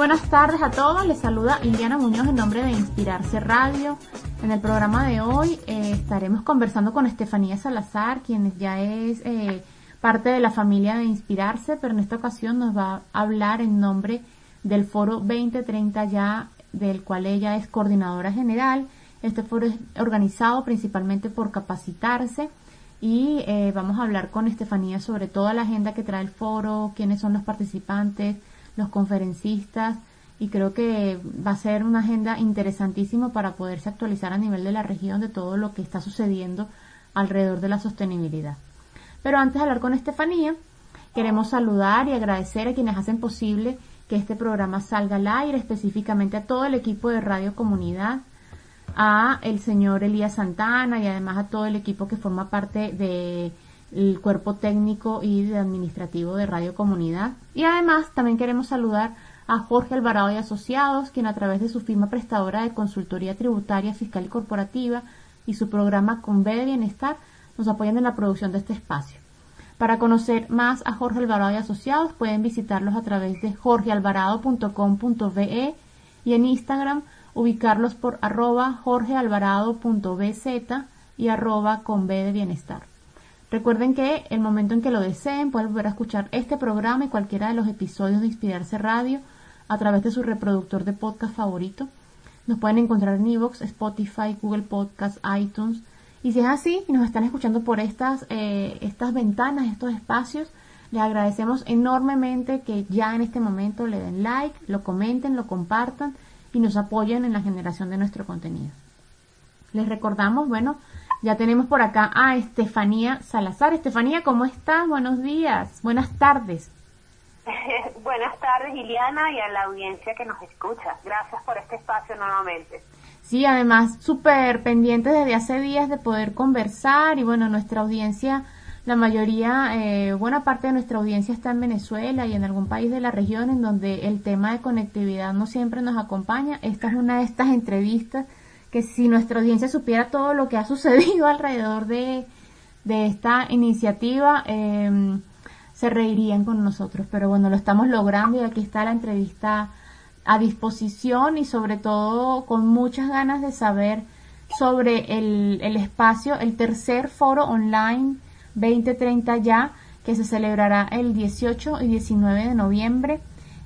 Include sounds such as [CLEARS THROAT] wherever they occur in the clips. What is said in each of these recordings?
Buenas tardes a todos, les saluda Liliana Muñoz en nombre de Inspirarse Radio. En el programa de hoy eh, estaremos conversando con Estefanía Salazar, quien ya es eh, parte de la familia de Inspirarse, pero en esta ocasión nos va a hablar en nombre del Foro 2030 ya, del cual ella es coordinadora general este foro es organizado principalmente por capacitarse y eh, vamos a hablar con Estefanía sobre toda la agenda que trae el foro, quiénes son los participantes, los conferencistas y creo que va a ser una agenda interesantísima para poderse actualizar a nivel de la región de todo lo que está sucediendo alrededor de la sostenibilidad. Pero antes de hablar con Estefanía, queremos saludar y agradecer a quienes hacen posible que este programa salga al aire, específicamente a todo el equipo de Radio Comunidad, a el señor Elías Santana y además a todo el equipo que forma parte del cuerpo técnico y administrativo de Radio Comunidad. Y además también queremos saludar a Jorge Alvarado y Asociados, quien a través de su firma prestadora de consultoría tributaria, fiscal y corporativa y su programa Con B de Bienestar nos apoyan en la producción de este espacio. Para conocer más a Jorge Alvarado y Asociados pueden visitarlos a través de jorgealvarado.com.be y en Instagram ubicarlos por arroba jorgealvarado.bz y arroba con B de bienestar. Recuerden que el momento en que lo deseen pueden volver a escuchar este programa y cualquiera de los episodios de Inspirarse Radio a través de su reproductor de podcast favorito. Nos pueden encontrar en Evox, Spotify, Google Podcasts, iTunes. Y si es así y nos están escuchando por estas, eh, estas ventanas, estos espacios, les agradecemos enormemente que ya en este momento le den like, lo comenten, lo compartan y nos apoyen en la generación de nuestro contenido. Les recordamos, bueno, ya tenemos por acá a Estefanía Salazar. Estefanía, ¿cómo estás? Buenos días, buenas tardes. [LAUGHS] buenas tardes, Liliana, y a la audiencia que nos escucha. Gracias por este espacio nuevamente. Sí, además, súper pendiente desde hace días de poder conversar y bueno, nuestra audiencia la mayoría, eh, buena parte de nuestra audiencia está en Venezuela y en algún país de la región en donde el tema de conectividad no siempre nos acompaña. Esta es una de estas entrevistas que si nuestra audiencia supiera todo lo que ha [LAUGHS] sucedido alrededor de, de esta iniciativa, em, se reirían con nosotros. Pero bueno, lo estamos logrando y aquí está la entrevista a disposición y sobre todo con muchas ganas de saber sobre el, el espacio, el tercer foro online 2030 ya, que se celebrará el 18 y 19 de noviembre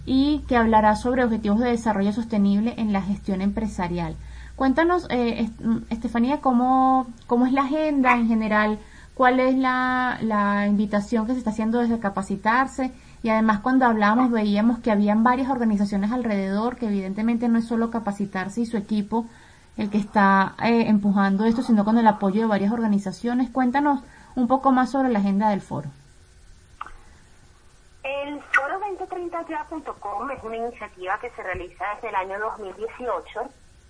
y que hablará sobre objetivos de desarrollo sostenible en la gestión empresarial. Cuéntanos, eh, Estefanía, cómo, cómo es la agenda en general, cuál es la, la invitación que se está haciendo desde capacitarse y además cuando hablamos veíamos que habían varias organizaciones alrededor, que evidentemente no es solo capacitarse y su equipo el que está eh, empujando esto, sino con el apoyo de varias organizaciones. Cuéntanos un poco más sobre la agenda del foro. El foro 2030ya.com es una iniciativa que se realiza desde el año 2018.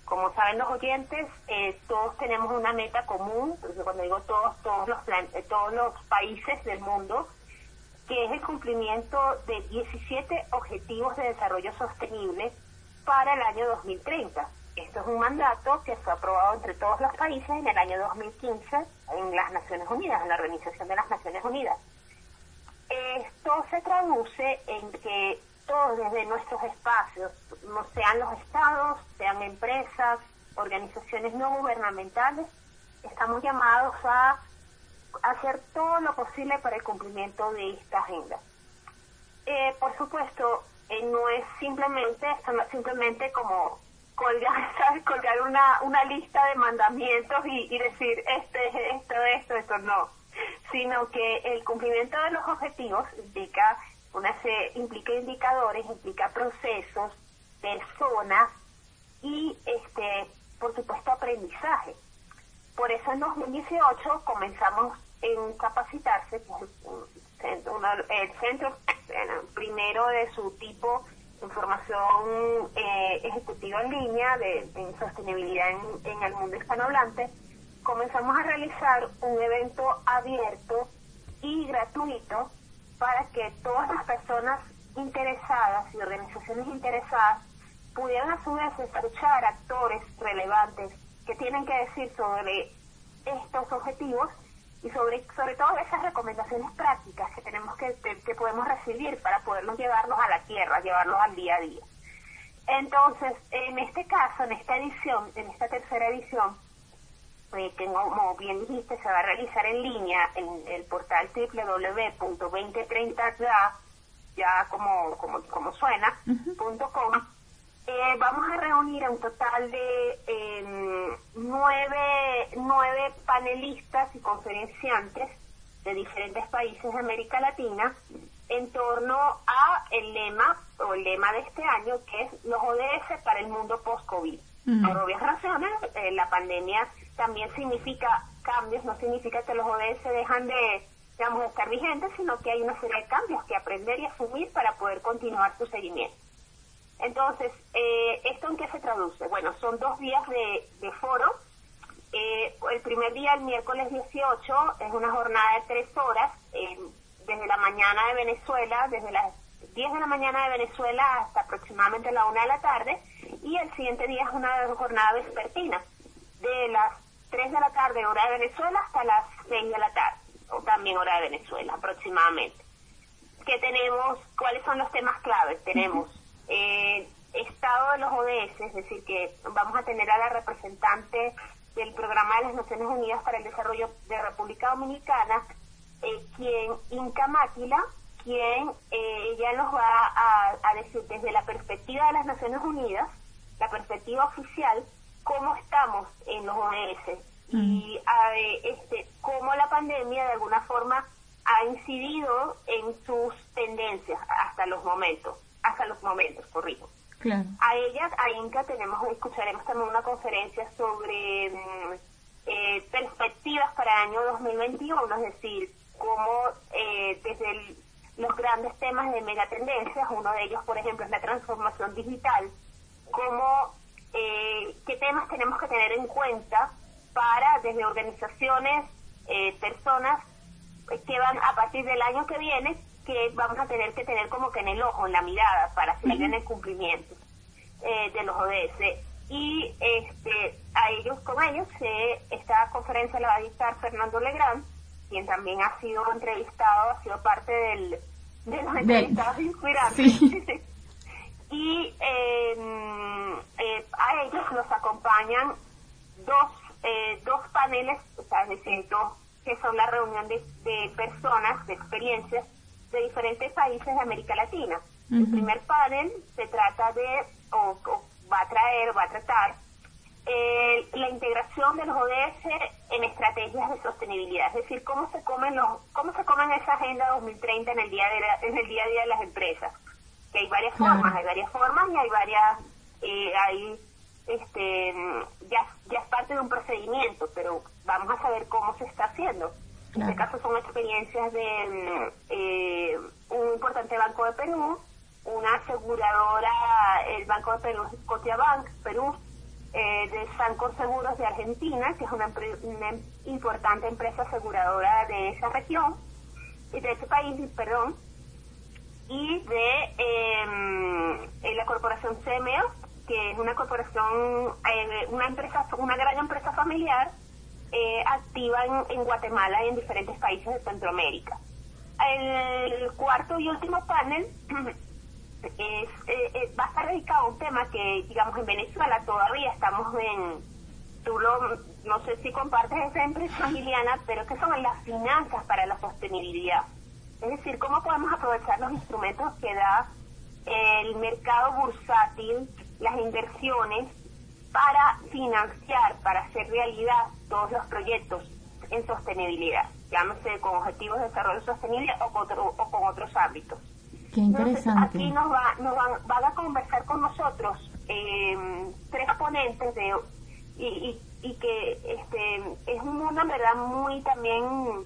Como saben los oyentes, eh, todos tenemos una meta común, cuando digo todos, todos los, eh, todos los países del mundo, que es el cumplimiento de 17 objetivos de desarrollo sostenible para el año 2030. Esto es un mandato que fue aprobado entre todos los países en el año 2015 en las Naciones Unidas, en la Organización de las Naciones Unidas. Esto se traduce en que todos desde nuestros espacios, sean los estados, sean empresas, organizaciones no gubernamentales, estamos llamados a hacer todo lo posible para el cumplimiento de esta agenda. Eh, por supuesto, eh, no es simplemente, no simplemente como colgar, [LAUGHS] una lista de mandamientos y, decir este, esto, esto, esto, no, sino que el cumplimiento de los objetivos implica una implica indicadores, implica procesos, personas y este por supuesto aprendizaje. Por eso en 2018 comenzamos en capacitarse, el centro [COUGHS] primero de su tipo información eh, ejecutiva en línea de, sostenibilidad en, el mundo hispanohablante, comenzamos a realizar un evento abierto y gratuito para que todas las personas interesadas y organizaciones interesadas pudieran a su vez escuchar actores relevantes que tienen que decir sobre estos objetivos y sobre, sobre todo esas recomendaciones prácticas que tenemos que, que podemos recibir para poderlos llevarlos a la tierra, llevarlos al día a día. Entonces, en este caso, en esta edición, en esta tercera edición, eh, que como bien dijiste, se va a realizar en línea en el portal www.2030ya, ya como, como, como suena, eh, vamos a reunir a un total de em, nueve, nueve panelistas y conferenciantes de diferentes países de América Latina en torno a el lema o el lema de este año que es los ODS para el mundo post-COVID. Por obvias razones, eh, la pandemia también significa cambios, no significa que los ODS dejan de, digamos, estar vigentes, sino que hay una serie de cambios que aprender y asumir para poder continuar su seguimiento. Entonces, eh, ¿esto en qué se traduce? Bueno, son dos días de, foro. Eh, el primer día, el miércoles 18, es una jornada de tres horas, desde la mañana de Venezuela, desde las 10 de la mañana de Venezuela hasta aproximadamente la 1 de la tarde, y el siguiente día es una jornada vespertina, de las 3 de la tarde, hora de Venezuela, hasta las 6 de la tarde, o también hora de Venezuela, aproximadamente. ¿Qué tenemos? ¿Cuáles son los temas claves? Tenemos eh, estado de los ODS, es decir, que vamos a tener a la representante del Programa de las Naciones Unidas para el Desarrollo de República Dominicana, eh, quien, Inca Máquila, quien eh, ella nos va a, decir desde la perspectiva de las Naciones Unidas, la perspectiva oficial, cómo estamos en los ODS y a, este, cómo la pandemia de alguna forma ha incidido en sus tendencias hasta los momentos hasta los momentos, corrijo. A ellas, a Inca, tenemos, escucharemos también una conferencia sobre mm, eh, perspectivas para el año 2021, es decir, cómo eh, desde los grandes temas de megatendencias, uno de ellos, por ejemplo, es la transformación digital, cómo, eh, qué temas tenemos que tener en cuenta para, desde organizaciones, personas que van a partir del año que viene, que vamos a tener que tener como que en el ojo, en la mirada, para seguir en el cumplimiento eh, de los ODS. Y este, a ellos, con ellos, esta conferencia la va a dictar Fernando Legrand, quien también ha sido entrevistado, ha sido parte del, de los entrevistados inspirantes. [LAUGHS] y em, eh, a ellos los acompañan dos, eh, dos paneles, o sea, es decir, dos que son la reunión de, de personas, de experiencias de diferentes países de América Latina. El primer panel se trata de, o, va a traer, va a tratar, eh, la integración de los ODS en estrategias de sostenibilidad, es decir, cómo se comen los, cómo se comen esa agenda 2030 en el día de en el día a día de las empresas. Que hay varias formas, hay varias formas y hay varias, eh, hay, este, ya, ya es parte de un procedimiento, pero vamos a saber cómo se está haciendo. En este caso son experiencias de mm, eh, un importante banco de Perú, una aseguradora, el Banco de Perú, Scotiabank, Perú, eh, de Sancor Seguros de Argentina, que es una, importante empresa aseguradora de esa región, y de ese país, perdón, y de eh, la corporación CMO, que es una corporación, eh, una empresa, una gran empresa familiar eh, activa en, Guatemala y en diferentes países de Centroamérica. El cuarto y último panel [CLEARS THROAT] es, eh, eh, va a estar dedicado a un tema que, digamos, en Venezuela todavía estamos en, tú lo, no sé si compartes esa impresión, Liliana, pero que son las finanzas para la sostenibilidad. Es decir, cómo podemos aprovechar los instrumentos que da el mercado bursátil, las inversiones, para financiar, para hacer realidad todos los proyectos en sostenibilidad, llámese con objetivos de desarrollo sostenible o con, o con otros ámbitos. Qué interesante. aquí nos, va, nos van, van, a conversar con nosotros eh, tres ponentes de y, y, que este es un mundo en verdad muy también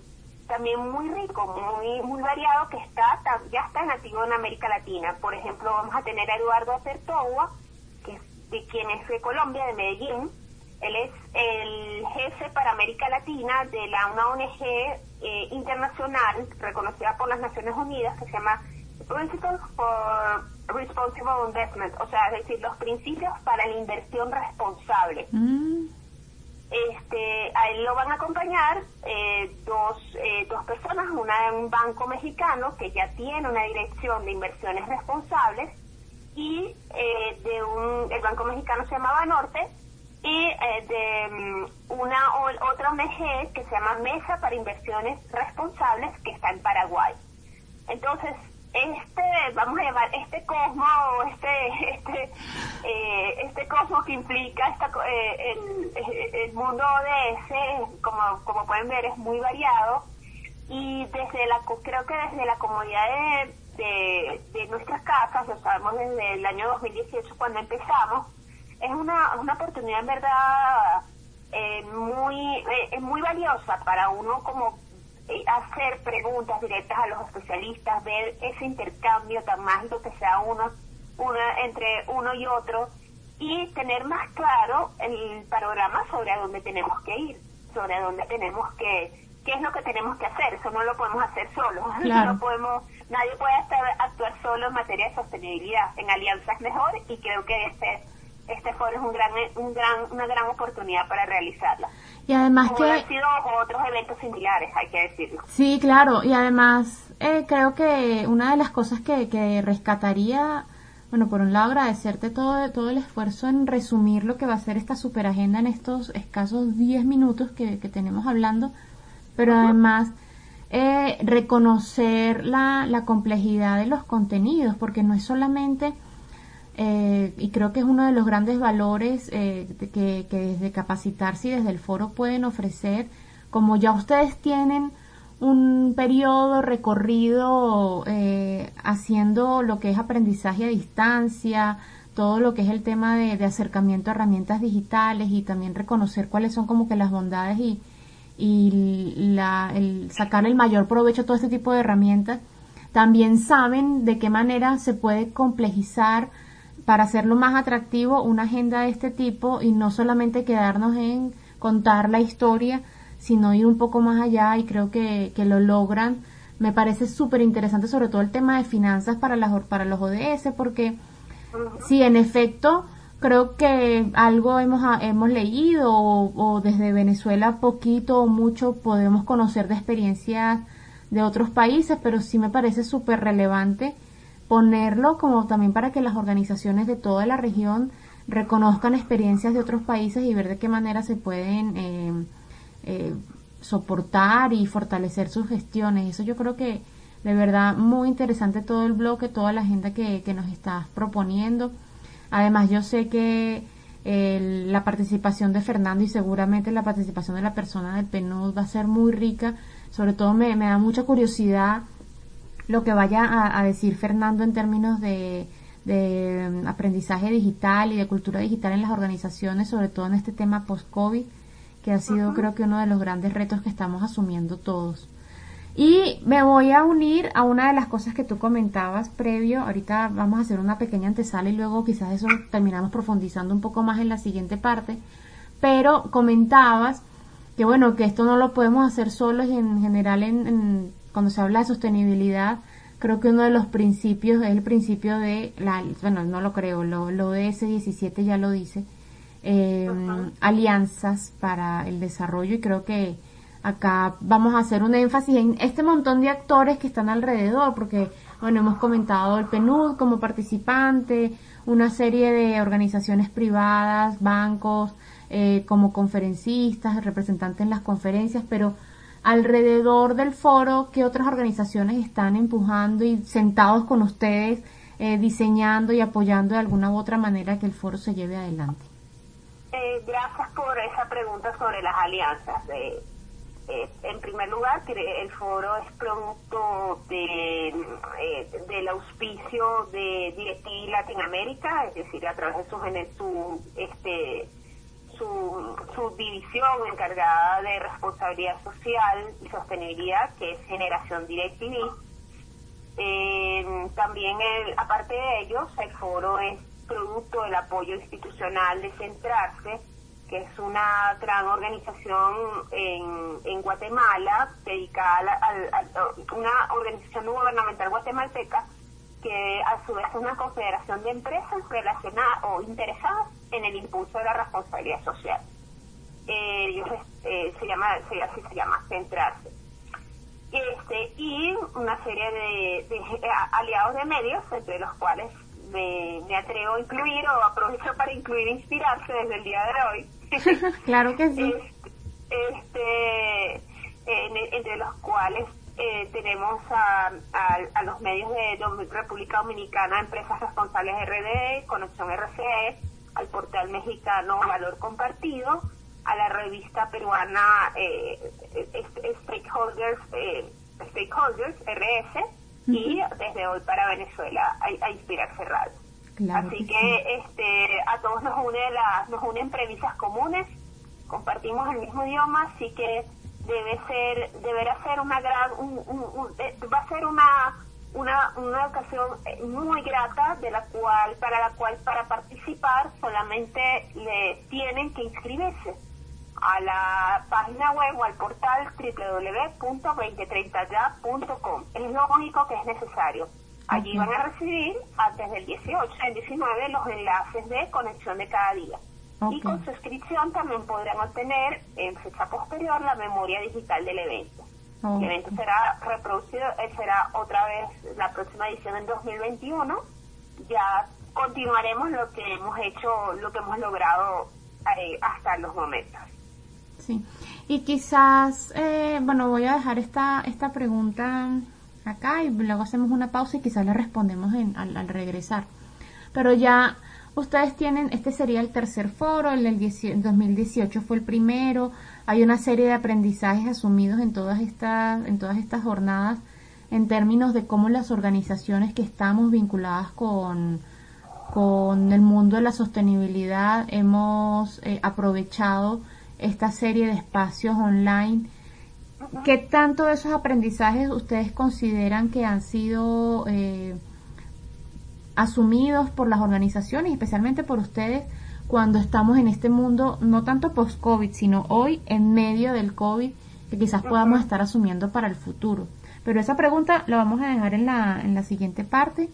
también muy rico, muy muy variado que está ya está nativo en América Latina. Por ejemplo, vamos a tener a Eduardo Acertogua, que es de quien es de Colombia, de Medellín. Él es el jefe para América Latina de la una ONG eh, internacional reconocida por las Naciones Unidas que se llama Principles for Responsible Investment, o sea, es decir, los principios para la inversión responsable. Mm. Este, a él lo van a acompañar eh, dos, eh, dos personas, una de un banco mexicano que ya tiene una dirección de inversiones responsables y eh, de un, el banco mexicano se llamaba Norte y de mm, una otra ONG que se llama Mesa para Inversiones Responsables que está en Paraguay. Entonces, este, vamos a llamar, este cosmo, este, este, eh, este cosmos que implica esta, eh, el, el, mundo ODS, como, como pueden ver, es muy variado. Y desde la, creo que desde la comunidad de, de, nuestras casas, lo sabemos desde el año 2018 cuando empezamos, es una, una oportunidad en verdad eh, muy, eh, muy valiosa para uno como hacer preguntas directas a los especialistas, ver ese intercambio tan mágico que sea uno, una, entre uno y otro y tener más claro el panorama sobre a dónde tenemos que ir, sobre a dónde tenemos que, qué es lo que tenemos que hacer. Eso no lo podemos hacer solos. [LAUGHS] No podemos, nadie puede estar, actuar solo en materia de sostenibilidad. En alianza es mejor y creo que este este foro es un gran, un gran, una gran oportunidad para realizarla. Y además que... Han sido otros eventos similares, hay que decirlo. Sí, claro, y además eh, creo que una de las cosas que, que rescataría, bueno, por un lado agradecerte todo, todo el esfuerzo en resumir lo que va a ser esta super agenda en estos escasos 10 minutos que, que tenemos hablando, pero además... Eh, reconocer la, la complejidad de los contenidos, porque no es solamente eh, y creo que es uno de los grandes valores eh, que, desde capacitarse y desde el foro pueden ofrecer, como ya ustedes tienen un periodo recorrido eh, haciendo lo que es aprendizaje a distancia, todo lo que es el tema de, acercamiento a herramientas digitales y también reconocer cuáles son como que las bondades y, y la, el sacar el mayor provecho a todo este tipo de herramientas, también saben de qué manera se puede complejizar para hacerlo más atractivo una agenda de este tipo y no solamente quedarnos en contar la historia, sino ir un poco más allá y creo que, que lo logran. Me parece súper interesante sobre todo el tema de finanzas para, las, para los ODS porque sí, en efecto, creo que algo hemos, hemos leído o, o, desde Venezuela poquito o mucho podemos conocer de experiencias de otros países, pero sí me parece súper relevante ponerlo como también para que las organizaciones de toda la región reconozcan experiencias de otros países y ver de qué manera se pueden eh, eh, soportar y fortalecer sus gestiones. Eso yo creo que de verdad muy interesante todo el bloque, toda la agenda que, que nos estás proponiendo. Además yo sé que la participación de Fernando y seguramente la participación de la persona del PNUD va a ser muy rica. Sobre todo me, me da mucha curiosidad lo que vaya a, decir Fernando en términos de, de, mm, aprendizaje digital y de cultura digital en las organizaciones, sobre todo en este tema post-COVID, que ha sido creo que uno de los grandes retos que estamos asumiendo todos. Y me voy a unir a una de las cosas que tú comentabas previo. Ahorita vamos a hacer una pequeña antesala y luego quizás eso terminamos profundizando un poco más en la siguiente parte. Pero comentabas que bueno, que esto no lo podemos hacer solos y en general en cuando se habla de sostenibilidad, creo que uno de los principios es el principio de la, bueno, no lo creo, lo, lo ds 17 ya lo dice, eh, alianzas para el desarrollo y creo que acá vamos a hacer un énfasis en este montón de actores que están alrededor, porque, bueno, hemos comentado el PNUD como participante, una serie de organizaciones privadas, bancos, eh, como conferencistas, representantes en las conferencias, pero alrededor del foro, ¿qué otras organizaciones están empujando y sentados con ustedes, eh, diseñando y apoyando de alguna u otra manera que el foro se lleve adelante? Eh, gracias por esa pregunta sobre las alianzas. Eh, en primer lugar, el foro es producto de, del auspicio de DirecTV Latinoamérica, es decir, a través de su, su este, su subdivisión encargada de responsabilidad social y sostenibilidad, que es Generación DirecTV. Eh, también, aparte de ellos, el foro es producto del apoyo institucional de Centrarse, que es una gran organización en, en Guatemala, dedicada a, una organización gubernamental guatemalteca, que a su vez es una confederación de empresas relacionadas o interesadas en el impulso de la responsabilidad social. Eh, eh, se llama, se, así se llama, centrarse. Este, y una serie de, eh, aliados de medios, entre los cuales me, atrevo a incluir o aprovecho para incluir inspirarse desde el día de hoy. [LAUGHS] claro que sí. Este, este entre los cuales tenemos a, a, los medios de República Dominicana, Empresas Responsables RD, Conexión RCE, al portal mexicano Valor Compartido, a la revista peruana eh, Stakeholders, eh, Stakeholders RS y desde hoy para Venezuela a, Inspirarse Radio. Así que, este, a todos nos une las, nos unen premisas comunes, compartimos el mismo idioma, así que debe ser, deberá ser una gran, eh, va a ser una una, ocasión eh, muy grata de la cual para la cual para participar solamente le tienen que inscribirse a la página web o al portal www.2030ya.com es lo único que es necesario. Allí van a recibir antes del 18 el 19 los enlaces de conexión de cada día. Y con suscripción también podrán obtener en fecha posterior la memoria digital del evento el evento será reproducido, eh, será otra vez la próxima edición en 2021. Ya continuaremos lo que hemos hecho, lo que hemos logrado eh, hasta los momentos. Sí, y quizás, eh, bueno, voy a dejar esta, esta pregunta acá y luego hacemos una pausa y quizás le respondemos al, al regresar. Pero ya ustedes tienen, este sería el tercer foro, el del 2018 fue el primero, hay una serie de aprendizajes asumidos en todas estas, en todas estas jornadas en términos de cómo las organizaciones que estamos vinculadas con, con el mundo de la sostenibilidad hemos eh, aprovechado esta serie de espacios online. ¿Qué tanto de esos aprendizajes ustedes consideran que han sido eh, asumidos por las organizaciones, especialmente por ustedes, cuando estamos en este mundo, no tanto post-COVID, sino hoy en medio del COVID, que quizás podamos estar asumiendo para el futuro. Pero esa pregunta la vamos a dejar en la, en la siguiente parte.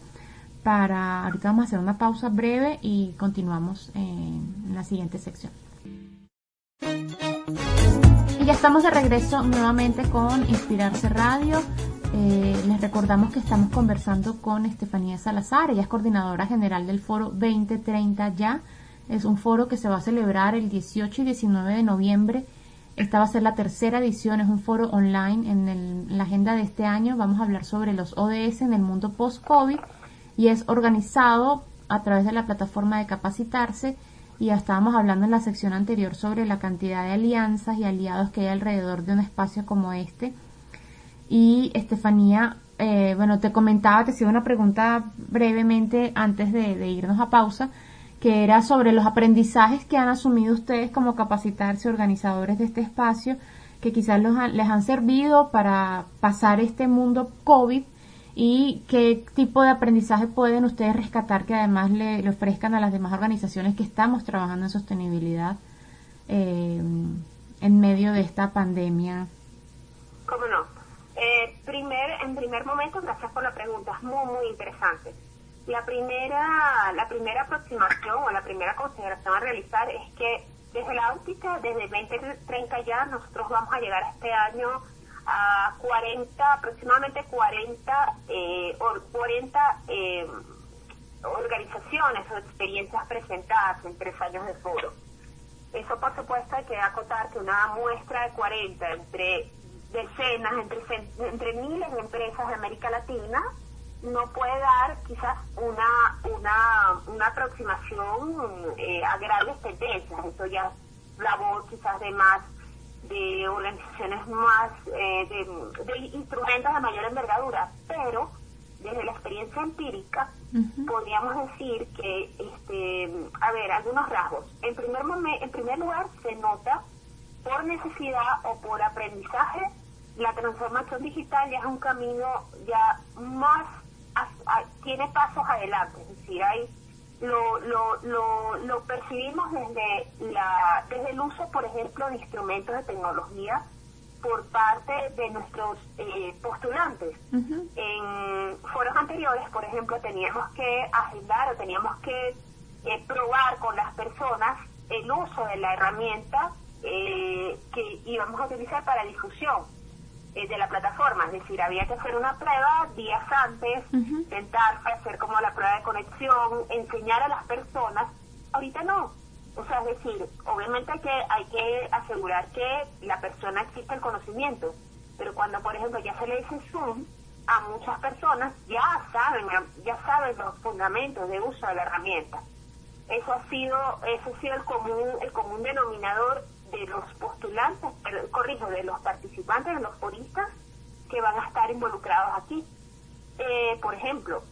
Para ahorita vamos a hacer una pausa breve y continuamos en la siguiente sección. Y ya estamos de regreso nuevamente con Inspirarse Radio. Eh, les recordamos que estamos conversando con Estefanía Salazar, ella es coordinadora general del foro 2030 ya es un foro que se va a celebrar el 18 y 19 de noviembre. Esta va a ser la tercera edición, es un foro online en, la agenda de este año. Vamos a hablar sobre los ODS en el mundo post-COVID y es organizado a través de la plataforma de capacitarse y ya estábamos hablando en la sección anterior sobre la cantidad de alianzas y aliados que hay alrededor de un espacio como este. Y Estefanía, eh, bueno, te comentaba, te hacía una pregunta brevemente antes de irnos a pausa que era sobre los aprendizajes que han asumido ustedes como capacitarse organizadores de este espacio, que quizás les han servido para pasar este mundo COVID y qué tipo de aprendizaje pueden ustedes rescatar que además le, ofrezcan a las demás organizaciones que estamos trabajando en sostenibilidad eh, en medio de esta pandemia. ¿Cómo no? Eh, primer, en primer momento, gracias por la pregunta, es muy, muy interesante. La primera, la primera aproximación o la primera consideración a realizar es que desde la óptica, desde 2030 ya, nosotros vamos a llegar este año a 40, aproximadamente 40, eh, 40 eh, organizaciones o experiencias presentadas en tres años de foro. Eso, por supuesto, hay que acotar que una muestra de 40 entre decenas, entre, entre miles de empresas de América Latina, no puede dar quizás una, una, una aproximación eh, a grandes tendencias. Eso ya labor quizás de más de organizaciones más eh, de, instrumentos de mayor envergadura, pero desde la experiencia empírica podríamos decir que, este, a ver, algunos rasgos. En primer, en primer lugar, se nota por necesidad o por aprendizaje, la transformación digital ya es un camino ya más, tiene pasos adelante, es decir, hay lo, lo, lo, lo percibimos desde, la, desde el uso, por ejemplo, de instrumentos de tecnología por parte de nuestros eh, postulantes. En foros anteriores, por ejemplo, teníamos que agendar o teníamos que eh, probar con las personas el uso de la herramienta eh, que íbamos a utilizar para difusión de la plataforma, es decir, había que hacer una prueba días antes, sentarse, hacer como la prueba de conexión, enseñar a las personas. Ahorita no. O sea, es decir, obviamente hay que, hay que asegurar que la persona existe el conocimiento, pero cuando, por ejemplo, ya se le dice Zoom, a muchas personas ya saben, ya saben los fundamentos de uso de la herramienta. Eso ha sido, eso ha sido el común, el común denominador de los postulantes, corrijo, de los participantes, de los foristas que van a estar involucrados aquí. Eh, por ejemplo,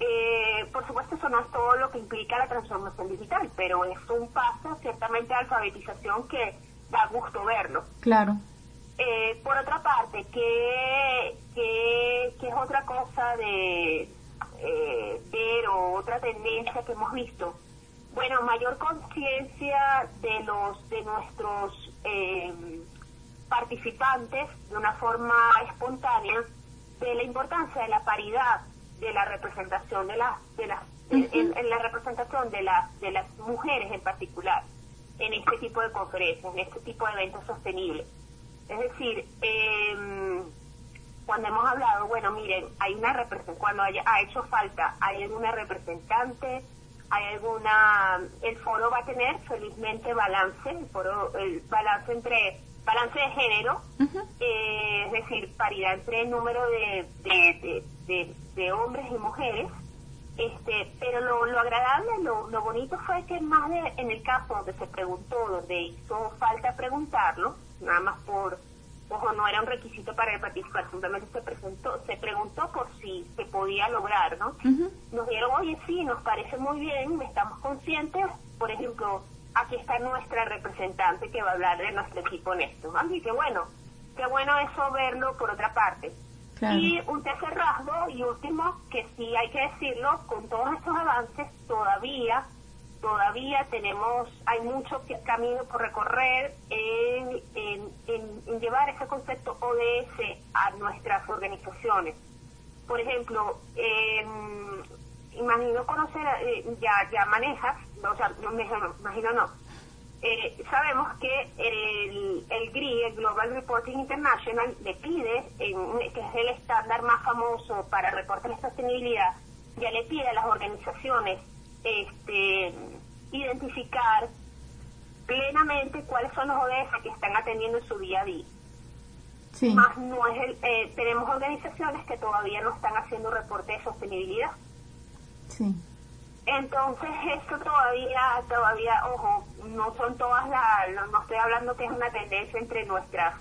eh, por supuesto eso no es todo lo que implica la transformación digital, pero es un paso ciertamente de alfabetización que da gusto verlo. Claro. Eh, por otra parte, ¿qué, qué, es otra cosa de ver o otra tendencia que hemos visto? Bueno, mayor conciencia de los de nuestros eh, participantes de una forma espontánea de la importancia de la paridad de la representación de las de las en, la representación de las de las mujeres en particular en este tipo de conferencias, en este tipo de eventos sostenibles. Es decir, eh, cuando hemos hablado, bueno, miren, hay una cuando haya, ha hecho falta, hay una representante hay alguna el foro va a tener felizmente balance el foro el balance entre balance de género eh, es decir paridad entre el número de de, de, hombres y mujeres. Este pero lo, lo agradable lo, lo bonito fue que más de en el caso donde se preguntó donde hizo falta preguntarlo nada más por ojo, no era un requisito para participar, simplemente se presentó, se preguntó por si se podía lograr, ¿no? Nos dieron, oye, sí, nos parece muy bien, estamos conscientes, por ejemplo, aquí está nuestra representante que va a hablar de nuestro equipo en esto. Así que bueno, qué bueno eso verlo por otra parte. Y un tercer rasgo y último, que sí hay que decirlo, con todos estos avances todavía todavía tenemos, hay mucho camino por recorrer en, llevar ese concepto ODS a nuestras organizaciones. Por ejemplo, imagino conocer, eh, ya, ya manejas, o sea, no, imagino no, eh, sabemos que el, el GRI, el Global Reporting International, le pide, en, que es el estándar más famoso para reportar de sostenibilidad, ya le pide a las organizaciones este, identificar plenamente cuáles son los ODS que están atendiendo en su día a día. Más no es el, eh, tenemos organizaciones que todavía no están haciendo reporte de sostenibilidad. Sí. Entonces esto todavía, todavía, ojo, no son todas las, no, estoy hablando que es una tendencia entre nuestras,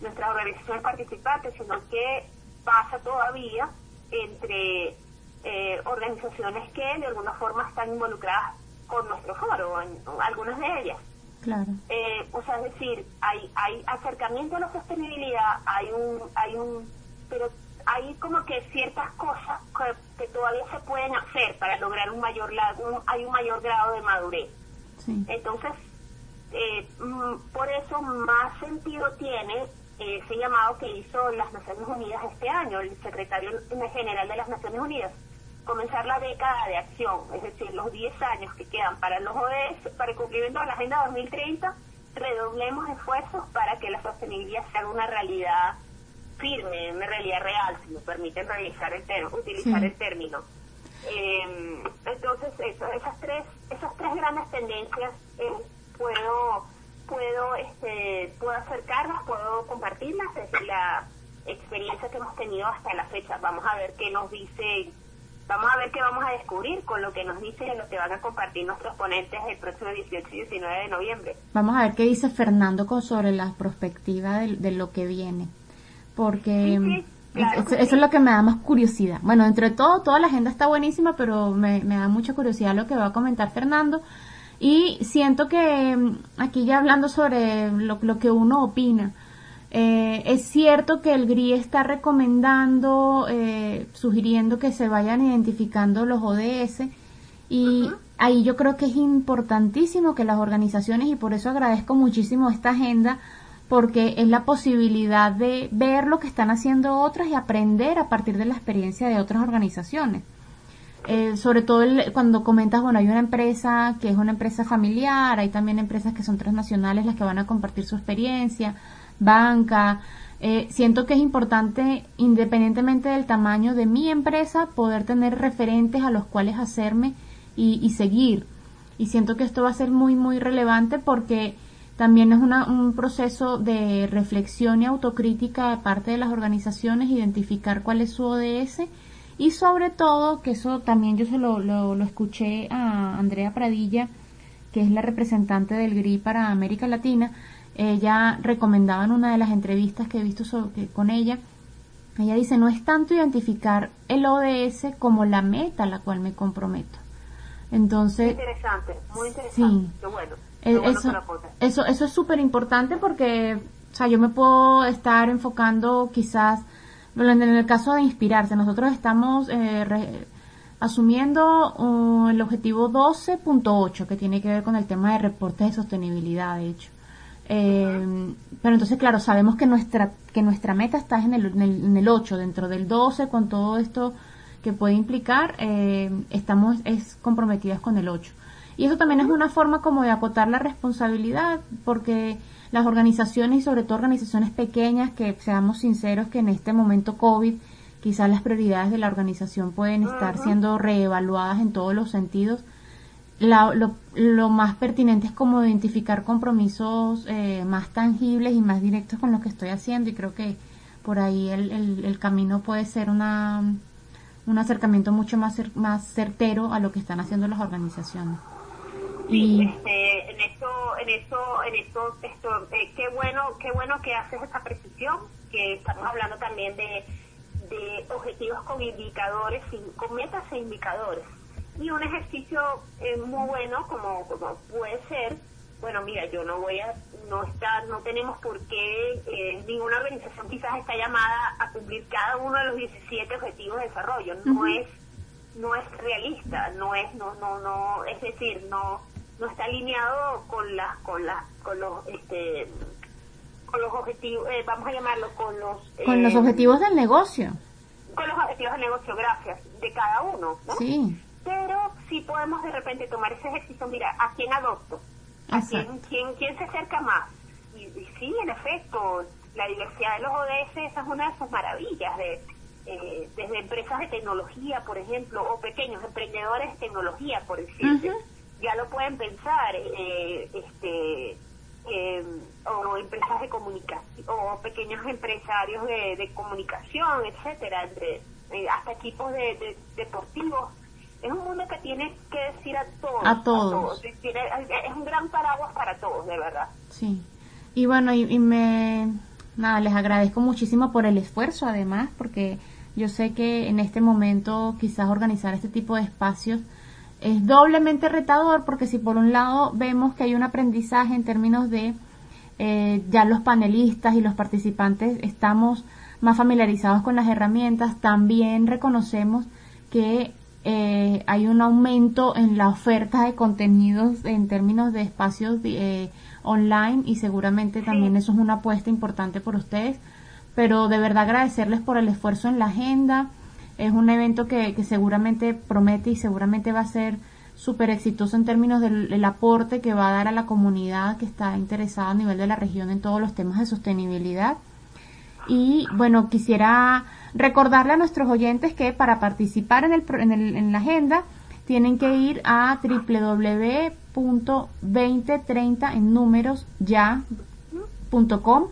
nuestras organizaciones participantes, sino que pasa todavía entre eh, organizaciones que de alguna forma están involucradas con nuestro foro, en, algunas de ellas. Claro. Eh, o sea, es decir, hay, hay acercamiento a la sostenibilidad, hay un, hay un, pero hay como que ciertas cosas que, todavía se pueden hacer para lograr un mayor, un, hay un mayor grado de madurez. Entonces, eh, mm, por eso más sentido tiene ese llamado que hizo las Naciones Unidas este año, el secretario general de las Naciones Unidas, comenzar la década de acción, es decir, los 10 años que quedan para los ODS, para el cumplimiento de la Agenda 2030, redoblemos esfuerzos para que la sostenibilidad sea una realidad firme, una realidad real, si me permiten realizar el utilizar el término. Em, entonces, esas tres esas tres grandes tendencias, puedo puedo este puedo acercarlas, puedo compartirlas, es la experiencia que hemos tenido hasta la fecha. Vamos a ver qué nos dice Vamos a ver qué vamos a descubrir con lo que nos dicen y lo que van a compartir nuestros ponentes el próximo 18 y 19 de noviembre. Vamos a ver qué dice Fernando sobre la perspectiva de, lo que viene. Porque eso, es lo que me da más curiosidad. Bueno, entre todo, toda la agenda está buenísima, pero me, da mucha curiosidad lo que va a comentar Fernando. Y siento que mm, aquí ya hablando sobre lo, lo que uno opina, eh, es cierto que el GRI está recomendando, eh, sugiriendo que se vayan identificando los ODS y ahí yo creo que es importantísimo que las organizaciones, y por eso agradezco muchísimo esta agenda, porque es la posibilidad de ver lo que están haciendo otras y aprender a partir de la experiencia de otras organizaciones. Eh, sobre todo cuando comentas, bueno, hay una empresa que es una empresa familiar, hay también empresas que son transnacionales las que van a compartir su experiencia banca. Eh, siento que es importante, independientemente del tamaño de mi empresa, poder tener referentes a los cuales hacerme y, seguir. Y siento que esto va a ser muy, muy relevante porque también es un proceso de reflexión y autocrítica de parte de las organizaciones, identificar cuál es su ODS y sobre todo, que eso también yo se lo, lo, lo escuché a Andrea Pradilla, que es la representante del GRI para América Latina, ella recomendaba en una de las entrevistas que he visto con ella, ella dice, no es tanto identificar el ODS como la meta a la cual me comprometo. Entonces, interesante, muy interesante. Sí, bueno. Eh, eso, eso, eso es súper importante porque, o sea, yo me puedo estar enfocando quizás, en el caso de inspirarse, nosotros estamos eh, asumiendo uh, el objetivo 12.8 que tiene que ver con el tema de reportes de sostenibilidad, de hecho. Eh, pero entonces, claro, sabemos que nuestra, que nuestra meta está en el, en el, 8, dentro del 12, con todo esto que puede implicar, eh, estamos es comprometidas con el 8. Y eso también es una forma como de acotar la responsabilidad, porque las organizaciones y sobre todo organizaciones pequeñas, que seamos sinceros que en este momento COVID, quizás las prioridades de la organización pueden estar siendo reevaluadas en todos los sentidos lo, lo, más pertinente es como identificar compromisos eh, más tangibles y más directos con lo que estoy haciendo y creo que por ahí el, el, camino puede ser una, un acercamiento mucho más, más certero a lo que están haciendo las organizaciones. Sí, este, en esto, en esto, en esto, esto eh, qué bueno, qué bueno que haces esta precisión, que estamos hablando también de, de objetivos con indicadores, con metas e indicadores y un ejercicio eh, muy bueno como, como puede ser bueno mira yo no voy a no está no tenemos por qué eh, ninguna organización quizás está llamada a cumplir cada uno de los 17 objetivos de desarrollo. No es no es realista no es no no no es decir no no está alineado con las con las con los este con los objetivos eh, vamos a llamarlo con los con los objetivos del negocio. con los objetivos del negocio gracias de cada uno ¿no? sí pero sí podemos de repente tomar ese ejercicio, mira, ¿a quién adopto? ¿A quién, quién, quién, se acerca más? Y, sí, en efecto, la diversidad de los ODS, esa es una de sus maravillas, de, eh, desde empresas de tecnología, por ejemplo, o pequeños emprendedores de tecnología, por decirte, ya lo pueden pensar, eh, este, eh, o empresas de comunicación, o pequeños empresarios de, comunicación, etcétera, entre, hasta equipos de deportivos es un mundo que tiene que decir a todos. A todos. es un gran paraguas para todos, de verdad. Sí. Y bueno, y, me. Nada, les agradezco muchísimo por el esfuerzo, además, porque yo sé que en este momento quizás organizar este tipo de espacios es doblemente retador, porque si por un lado vemos que hay un aprendizaje en términos de eh, ya los panelistas y los participantes estamos más familiarizados con las herramientas, también reconocemos que eh, hay un aumento en la oferta de contenidos en términos de espacios eh, online y seguramente también eso es una apuesta importante por ustedes. Pero de verdad agradecerles por el esfuerzo en la agenda. Es un evento que, que seguramente promete y seguramente va a ser súper exitoso en términos del, aporte que va a dar a la comunidad que está interesada a nivel de la región en todos los temas de sostenibilidad. Y bueno, quisiera Recordarle a nuestros oyentes que para participar en, el, en, el, en la agenda tienen que ir a www.gri.org www.2030 en números ya.com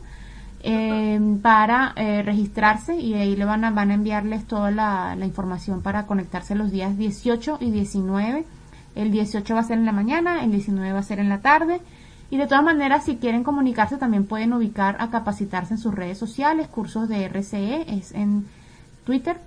eh, para eh, registrarse y ahí le van a, van a enviarles toda la, la, información para conectarse los días 18 y 19. El 18 va a ser en la mañana, el 19 va a ser en la tarde. Y de todas maneras, si quieren comunicarse, también pueden ubicar a capacitarse en sus redes sociales, cursos de RCE, es en Twitter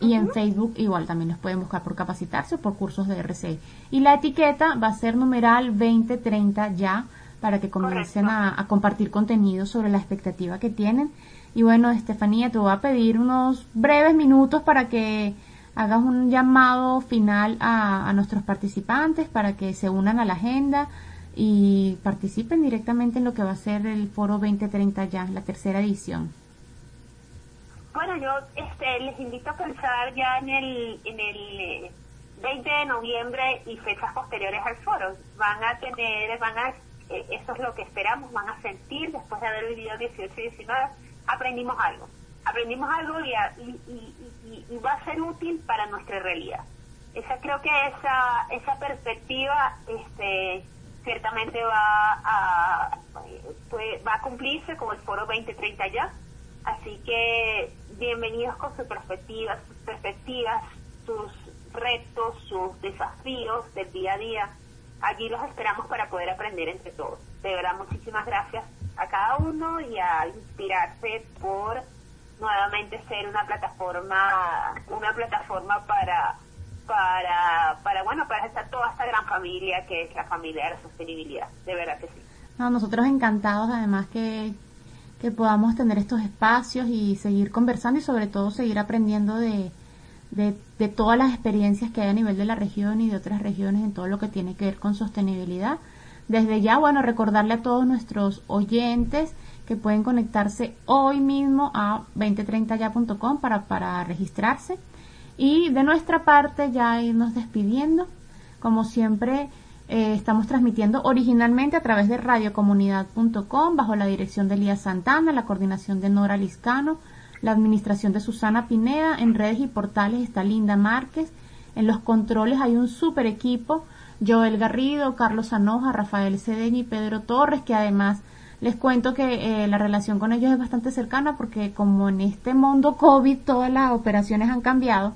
y en Facebook igual también los pueden buscar por capacitarse o por cursos de RCE. Y la etiqueta va a ser numeral 2030 ya para que comiencen a, a, compartir contenido sobre la expectativa que tienen. Y bueno, Estefanía, te voy a pedir unos breves minutos para que hagas un llamado final a, a nuestros participantes para que se unan a la agenda y participen directamente en lo que va a ser el Foro 2030 ya, la tercera edición. Bueno, yo este, les invito a pensar ya en el, en el 20 de noviembre y fechas posteriores al foro. Van a tener, van a, eh, eso es lo que esperamos, van a sentir después de haber vivido 18 y 19, aprendimos algo. Aprendimos algo y, y, y, y va a ser útil para nuestra realidad. Esa creo que esa, esa perspectiva, este, ciertamente va a, va a cumplirse con el foro 2030 ya. Así que bienvenidos con sus perspectivas, sus perspectivas, sus retos, sus desafíos del día a día. Allí los esperamos para poder aprender entre todos. De verdad, muchísimas gracias a cada uno y a inspirarse por nuevamente ser una plataforma, una plataforma para para, para bueno, para estar toda esta gran familia que es la familia de la sostenibilidad. De verdad que sí. No, nosotros encantados además que, que podamos tener estos espacios y seguir conversando y sobre todo seguir aprendiendo de, de, de, todas las experiencias que hay a nivel de la región y de otras regiones en todo lo que tiene que ver con sostenibilidad. Desde ya, bueno, recordarle a todos nuestros oyentes que pueden conectarse hoy mismo a 2030ya.com para, para registrarse y de nuestra parte ya irnos despidiendo. Como siempre, eh, estamos transmitiendo originalmente a través de radiocomunidad.com bajo la dirección de Elías Santana, la coordinación de Nora Liscano, la administración de Susana Pineda. En redes y portales está Linda Márquez. En los controles hay un super equipo. Joel Garrido, Carlos Anoja, Rafael Cedeño y Pedro Torres, que además les cuento que eh, la relación con ellos es bastante cercana porque como en este mundo COVID todas las operaciones han cambiado,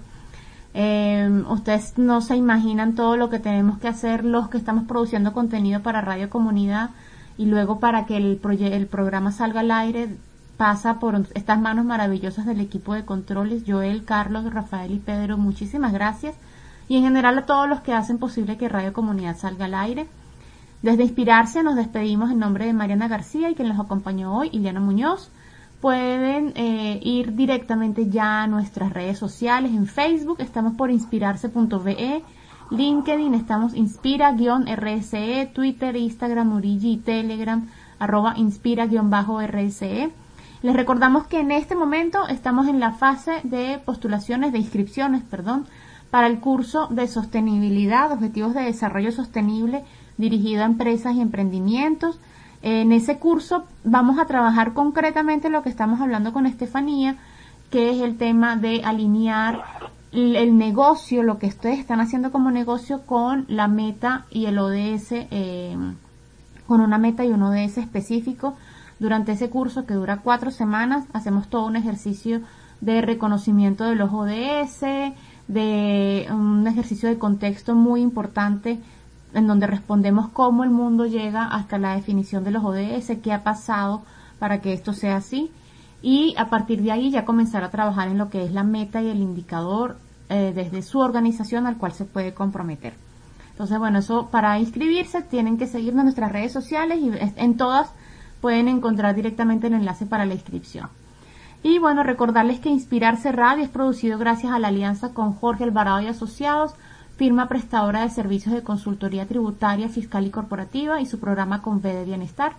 eh, ustedes no se imaginan todo lo que tenemos que hacer los que estamos produciendo contenido para Radio Comunidad y luego para que el, el programa salga al aire pasa por estas manos maravillosas del equipo de controles, Joel, Carlos, Rafael y Pedro, muchísimas gracias. Y en general a todos los que hacen posible que Radio Comunidad salga al aire. Desde Inspirarse nos despedimos en nombre de Mariana García y quien nos acompañó hoy, Iliana Muñoz pueden eh, ir directamente ya a nuestras redes sociales. En Facebook estamos por inspirarse.be, LinkedIn estamos inspira-rse, Twitter, Instagram, Origi Telegram, arroba inspira-rse. Les recordamos que en este momento estamos en la fase de postulaciones, de inscripciones, perdón, para el curso de sostenibilidad, objetivos de desarrollo sostenible dirigido a empresas y emprendimientos. En ese curso vamos a trabajar concretamente lo que estamos hablando con Estefanía, que es el tema de alinear el negocio, lo que ustedes están haciendo como negocio con la meta y el ODS, eh, con una meta y un ODS específico. Durante ese curso que dura cuatro semanas hacemos todo un ejercicio de reconocimiento de los ODS, de un ejercicio de contexto muy importante en donde respondemos cómo el mundo llega hasta la definición de los ODS, qué ha pasado para que esto sea así y a partir de ahí ya comenzar a trabajar en lo que es la meta y el indicador eh, desde su organización al cual se puede comprometer. Entonces, bueno, eso para inscribirse tienen que seguirnos en nuestras redes sociales y en todas pueden encontrar directamente el enlace para la inscripción. Y bueno, recordarles que Inspirarse Radio es producido gracias a la alianza con Jorge Alvarado y Asociados, firma prestadora de servicios de consultoría tributaria, fiscal y corporativa y su programa con V de Bienestar.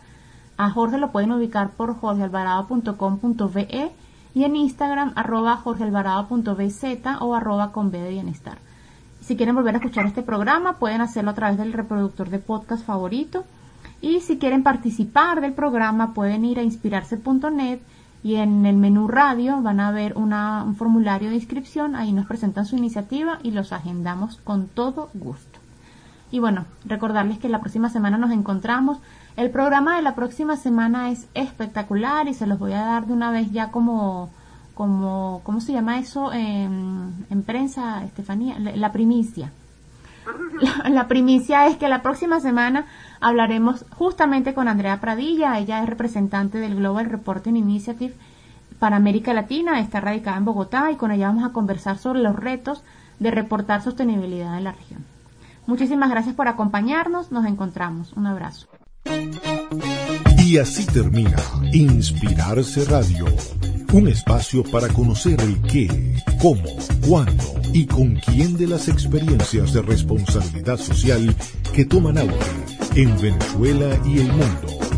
A Jorge lo pueden ubicar por jorgealvarado.com.be y en Instagram arroba jorgealvarado.bz o arroba con V de Bienestar. Si quieren volver a escuchar este programa, pueden hacerlo a través del reproductor de podcast favorito. Y si quieren participar del programa, pueden ir a inspirarse.net y en el menú radio van a ver una, un formulario de inscripción, ahí nos presentan su iniciativa y los agendamos con todo gusto. Y bueno, recordarles que la próxima semana nos encontramos. El programa de la próxima semana es espectacular y se los voy a dar de una vez ya como, como ¿cómo se llama eso en, en prensa, Estefanía? La, primicia. [LAUGHS] La, primicia es que la próxima semana hablaremos justamente con Andrea Pradilla, ella es representante del Global Reporting Initiative para América Latina, está radicada en Bogotá y con ella vamos a conversar sobre los retos de reportar sostenibilidad en la región. Muchísimas gracias por acompañarnos. Nos encontramos. Un abrazo. Y así termina Inspirarse Radio, un espacio para conocer el qué, cómo, cuándo y con quién de las experiencias de responsabilidad social que toman auge en Venezuela y el mundo